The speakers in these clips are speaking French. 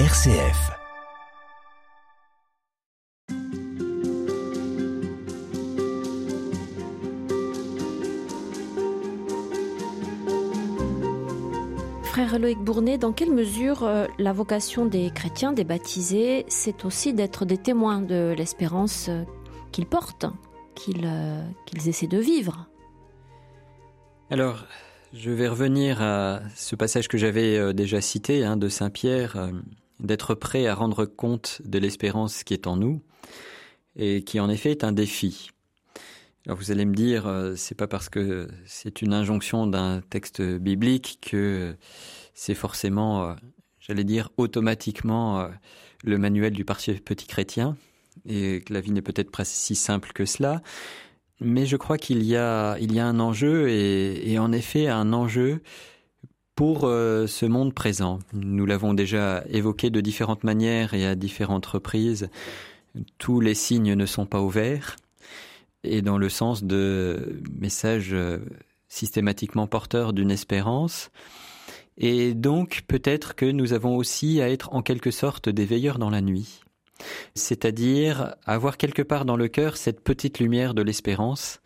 RCF. Frère Loïc Bournet, dans quelle mesure euh, la vocation des chrétiens, des baptisés, c'est aussi d'être des témoins de l'espérance euh, qu'ils portent, qu'ils euh, qu'ils essaient de vivre? Alors, je vais revenir à ce passage que j'avais déjà cité hein, de Saint Pierre, d'être prêt à rendre compte de l'espérance qui est en nous, et qui en effet est un défi. Alors vous allez me dire, euh, c'est pas parce que c'est une injonction d'un texte biblique que c'est forcément, euh, j'allais dire, automatiquement euh, le manuel du parti petit chrétien, et que la vie n'est peut-être pas si simple que cela. Mais je crois qu'il y a, il y a un enjeu, et, et en effet un enjeu pour ce monde présent. Nous l'avons déjà évoqué de différentes manières et à différentes reprises. Tous les signes ne sont pas ouverts et dans le sens de messages euh, systématiquement porteurs d'une espérance. Et donc peut-être que nous avons aussi à être en quelque sorte des veilleurs dans la nuit, c'est-à-dire avoir quelque part dans le cœur cette petite lumière de l'espérance,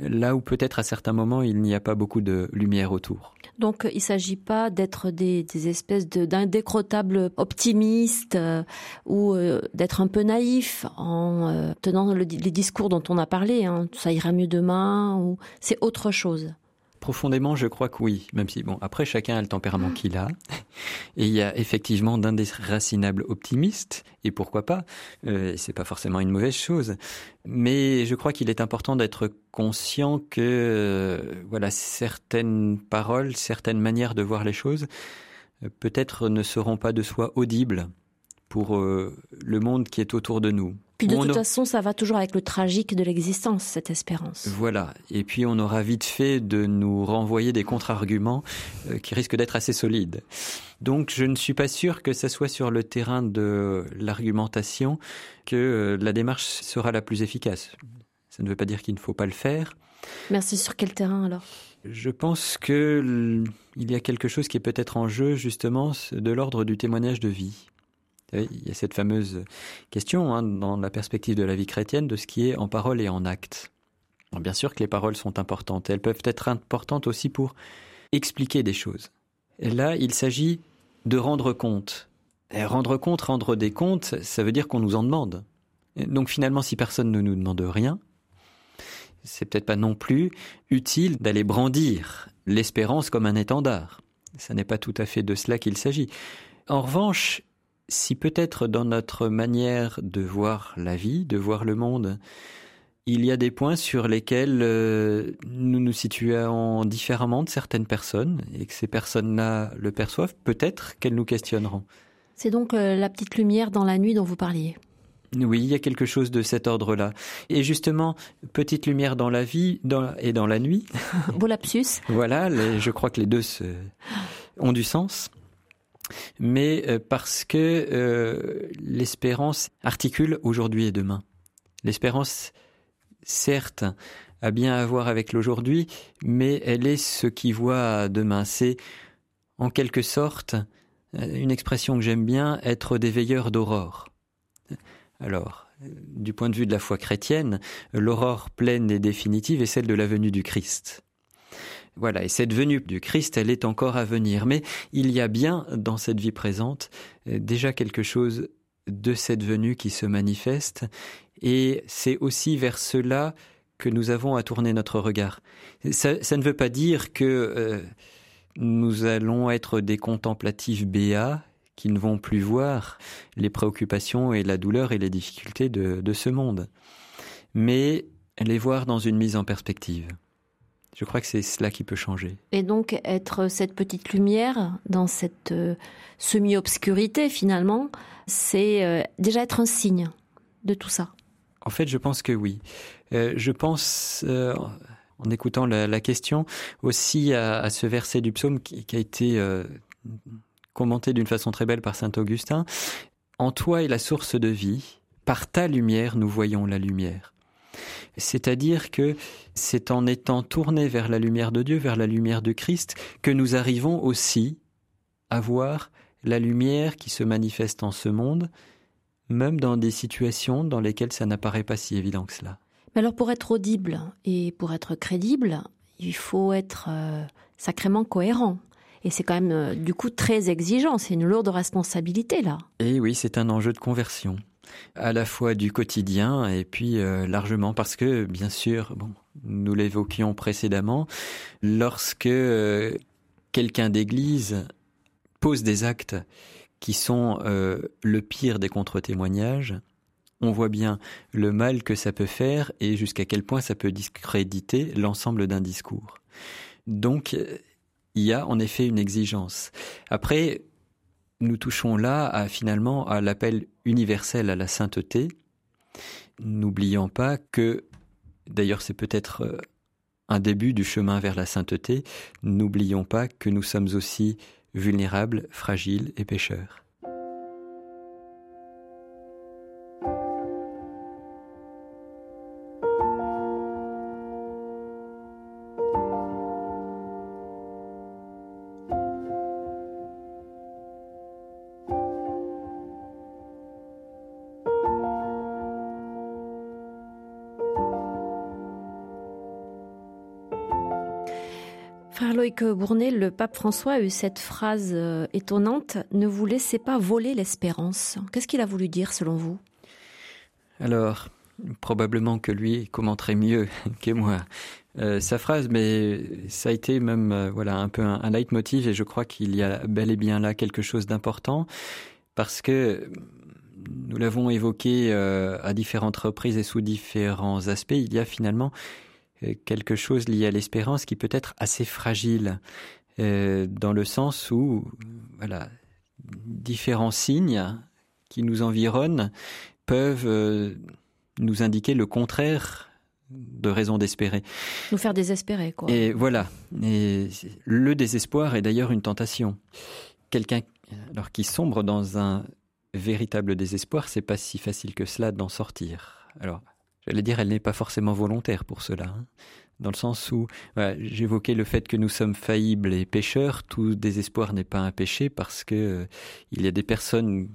là où peut-être à certains moments il n'y a pas beaucoup de lumière autour. Donc il ne s'agit pas d'être des, espèces d'indécrottables optimistes euh, ou euh, d'être un peu naïf en euh, tenant le, les discours dont on a parlé, hein, ça ira mieux demain, ou c'est autre chose. Profondément, je crois que oui, même si bon, après chacun a le tempérament qu'il a, et il y a effectivement d'indéracinables optimistes, et pourquoi pas, euh, c'est pas forcément une mauvaise chose, mais je crois qu'il est important d'être conscient que euh, voilà certaines paroles, certaines manières de voir les choses, euh, peut-être ne seront pas de soi audibles pour euh, le monde qui est autour de nous. Puis de toute façon, ça va toujours avec le tragique de l'existence, cette espérance. Voilà. Et puis on aura vite fait de nous renvoyer des contre-arguments euh, qui risquent d'être assez solides. Donc je ne suis pas sûr que ce soit sur le terrain de l'argumentation que euh, la démarche sera la plus efficace. Ça ne veut pas dire qu'il ne faut pas le faire. Merci. Sur quel terrain alors? Je pense que il y a quelque chose qui est peut-être en jeu justement de l'ordre du témoignage de vie. Il y a cette fameuse question hein, dans la perspective de la vie chrétienne de ce qui est en parole et en acte. Bien sûr que les paroles sont importantes. Elles peuvent être importantes aussi pour expliquer des choses. Et là, il s'agit de rendre compte. Et rendre compte, rendre des comptes, ça veut dire qu'on nous en demande. donc finalement, si personne ne nous demande rien, c'est peut-être pas non plus utile d'aller brandir l'espérance comme un étendard. Ce n'est pas tout à fait de cela qu'il s'agit. En revanche, si peut-être dans notre manière de voir la vie, de voir le monde, il y a des points sur lesquels euh, nous nous situons différemment de certaines personnes et que ces personnes-là le perçoivent, peut-être qu'elles nous questionneront. C'est donc euh, la petite lumière dans la nuit dont vous parliez. Oui, il y a quelque chose de cet ordre-là. Et justement, petite lumière dans la vie dans, et dans la nuit. Beau lapsus. voilà, les, je crois que les deux se, ont du sens mais euh, parce que euh, l'espérance articule aujourd'hui et demain. L'espérance, certes, a bien à voir avec l'aujourd'hui, mais elle est ce qui voit demain. C'est, en quelque sorte, euh, une expression que j'aime bien, être des veilleurs d'aurore. Alors, du point de vue de la foi chrétienne, l'aurore pleine et définitive est celle de la venue du Christ. Voilà, et cette venue du Christ, elle est encore à venir. Mais il y a bien dans cette vie présente euh, déjà quelque chose de cette venue qui se manifeste, et c'est aussi vers cela que nous avons à tourner notre regard. Ça, ne veut pas dire que euh, nous allons être des contemplatifs béats qui ne vont plus voir les préoccupations et la douleur et les difficultés de ce monde, mais les voir dans une mise en perspective. Je crois que c'est cela qui peut changer. Et donc être cette petite lumière dans cette euh, semi-obscurité finalement, c'est euh, déjà être un signe de tout ça. En fait, je pense que oui. Euh, je pense, euh, en écoutant la, la, question, aussi à, à, ce verset du psaume qui, qui a été euh, commenté d'une façon très belle par saint Augustin. En toi est la source de vie. Par ta lumière, nous voyons la lumière. C'est-à-dire que c'est en étant tournés vers la lumière de Dieu, vers la lumière de Christ, que nous arrivons aussi avoir la lumière qui se manifeste en ce monde, même dans des situations dans lesquelles ça n'apparaît pas si évident que cela. Mais alors pour être audible et pour être crédible, il faut être euh, sacrément cohérent. Et c'est quand même euh, du coup très exigeant, c'est une lourde responsabilité là. Et oui, c'est un enjeu de conversion, à la fois du quotidien et puis euh, largement parce que, bien sûr, bon, nous l'évoquions précédemment, lorsque quelqu'un d'église pose des actes qui sont le pire des contre-témoignages, on voit bien le mal que ça peut faire et jusqu'à quel point ça peut discréditer l'ensemble d'un discours. Donc, il y a en effet une exigence. Après, nous touchons là à, finalement à l'appel universel à la sainteté. N'oublions pas que, d'ailleurs c'est peut-être euh, un début du chemin vers la sainteté, n'oublions pas que nous sommes aussi vulnérables, fragiles et pécheurs. Frère Loïc Bournet, le pape François a eu cette phrase euh, étonnante Ne vous laissez pas voler l'espérance. Qu'est-ce qu'il a voulu dire selon vous? Alors, probablement que lui commenterait mieux que moi euh, sa phrase, mais ça a été même euh, voilà un peu un, leitmotiv et je crois qu'il y a bel et bien là quelque chose d'important parce que nous l'avons évoqué à différentes reprises et sous différents aspects. Il y a finalement quelque chose lié à l'espérance qui peut être assez fragile, euh, dans le sens où, voilà, différents signes qui nous environnent peuvent euh, nous indiquer le contraire de raison d'espérer. Nous faire désespérer, quoi. Et voilà. Et le désespoir est d'ailleurs une tentation. Quelqu'un alors qui sombre dans un véritable désespoir, c'est pas si facile que cela d'en sortir. Alors j'allais dire, elle n'est pas forcément volontaire pour cela. Hein. dans le sens où j'évoquais le fait que nous sommes faillibles et pécheurs, tout désespoir n'est pas un péché parce que euh, il y a des personnes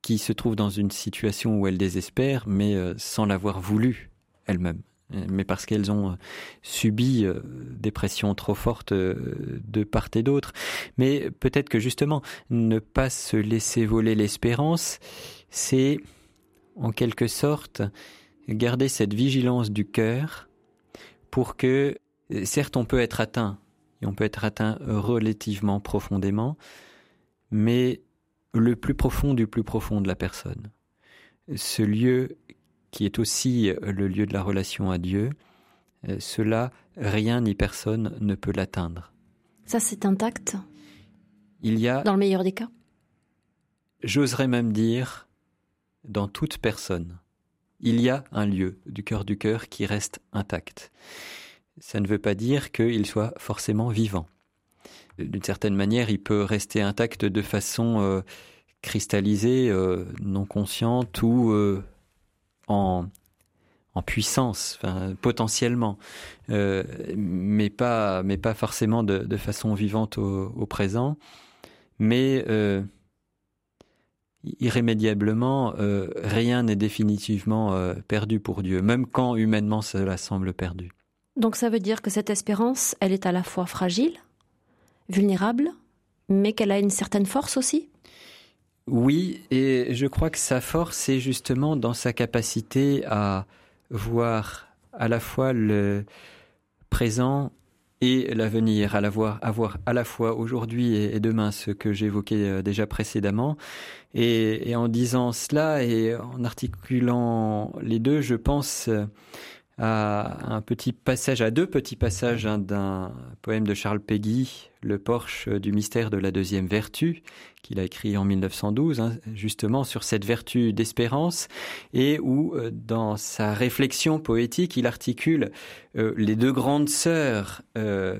qui se trouvent dans une situation où elles désespèrent, mais euh, sans l'avoir voulu elles-mêmes, euh, mais parce qu'elles ont subi des pressions trop fortes de part et d'autre. Mais peut-être que justement, ne pas se laisser voler l'espérance, c'est en quelque sorte garder cette vigilance du cœur pour que, certes, on peut être atteint, et on peut être atteint relativement profondément, mais le plus profond du plus profond de la personne. Ce lieu qui est aussi le lieu de la relation à Dieu, cela, rien ni personne ne peut l'atteindre. Ça, c'est intact Il y a... Dans le meilleur des cas? J'oserais même dire, dans toute personne il y a un lieu du cœur du cœur qui reste intact. Ça ne veut pas dire qu'il soit forcément vivant. D'une certaine manière, il peut rester intact de façon euh, cristallisée, euh, non consciente ou euh, en, puissance, potentiellement, mais pas, mais pas forcément de, façon vivante au, au présent. Mais irrémédiablement, euh, rien n'est définitivement euh, perdu pour Dieu, même quand humainement cela semble perdu. Donc ça veut dire que cette espérance, elle est à la fois fragile, vulnérable, mais qu'elle a une certaine force aussi? Oui, et je crois que sa force est justement dans sa capacité à voir à la fois le présent et l'avenir, à l'avoir, avoir à la fois aujourd'hui et, demain, ce que j'évoquais euh, déjà précédemment. Et, en disant cela et en articulant les deux, je pense euh, à un petit passage, à deux petits passages hein, d'un poème de Charles Péguy, Le Porche du mystère de la deuxième vertu, qu'il a écrit en 1912, hein, justement sur cette vertu d'espérance, et où euh, dans sa réflexion poétique, il articule euh, les deux grandes sœurs euh,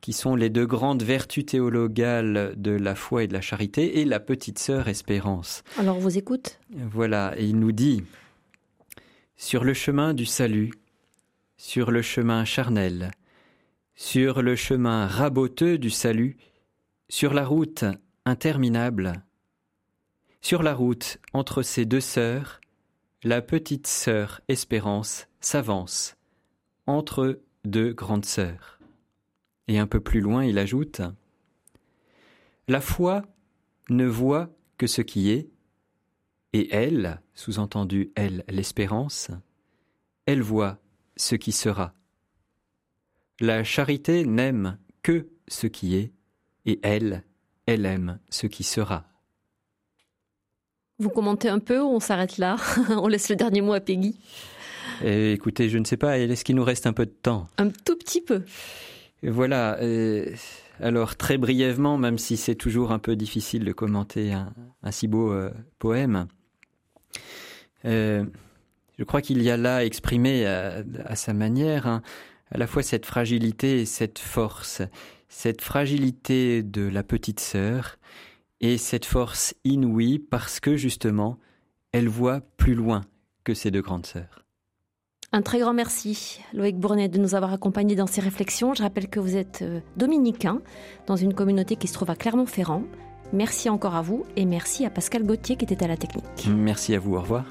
qui sont les deux grandes vertus théologales de la foi et de la charité, et la petite sœur espérance. Alors on vous écoute? Voilà, et il nous dit, sur le chemin du salut, sur le chemin charnel, sur le chemin raboteux du salut, sur la route interminable. Sur la route entre ces deux sœurs, la petite sœur Espérance s'avance entre deux grandes sœurs. Et un peu plus loin, il ajoute La foi ne voit que ce qui est, et elle, sous-entendu elle, l'espérance, elle voit ce qui sera. La charité n'aime que ce qui est, et elle, elle aime ce qui sera. Vous commentez un peu ou on s'arrête là? On laisse le dernier mot à Peggy eh, Écoutez, je ne sais pas, est-ce qu'il nous reste un peu de temps? Un tout petit peu. Voilà. Euh, alors très brièvement, même si c'est toujours un peu difficile de commenter un, si beau euh, poème, euh, je crois qu'il y a là exprimé à, sa manière hein, à la fois cette fragilité et cette force, cette fragilité de la petite sœur et cette force inouïe parce que justement, elle voit plus loin que ses deux grandes sœurs. Un très grand merci, Loïc Bournet, de nous avoir accompagnés dans ces réflexions. Je rappelle que vous êtes euh, dominicain dans une communauté qui se trouve à Clermont-Ferrand. Merci encore à vous et merci à Pascal Gauthier qui était à la technique. Merci à vous, au revoir.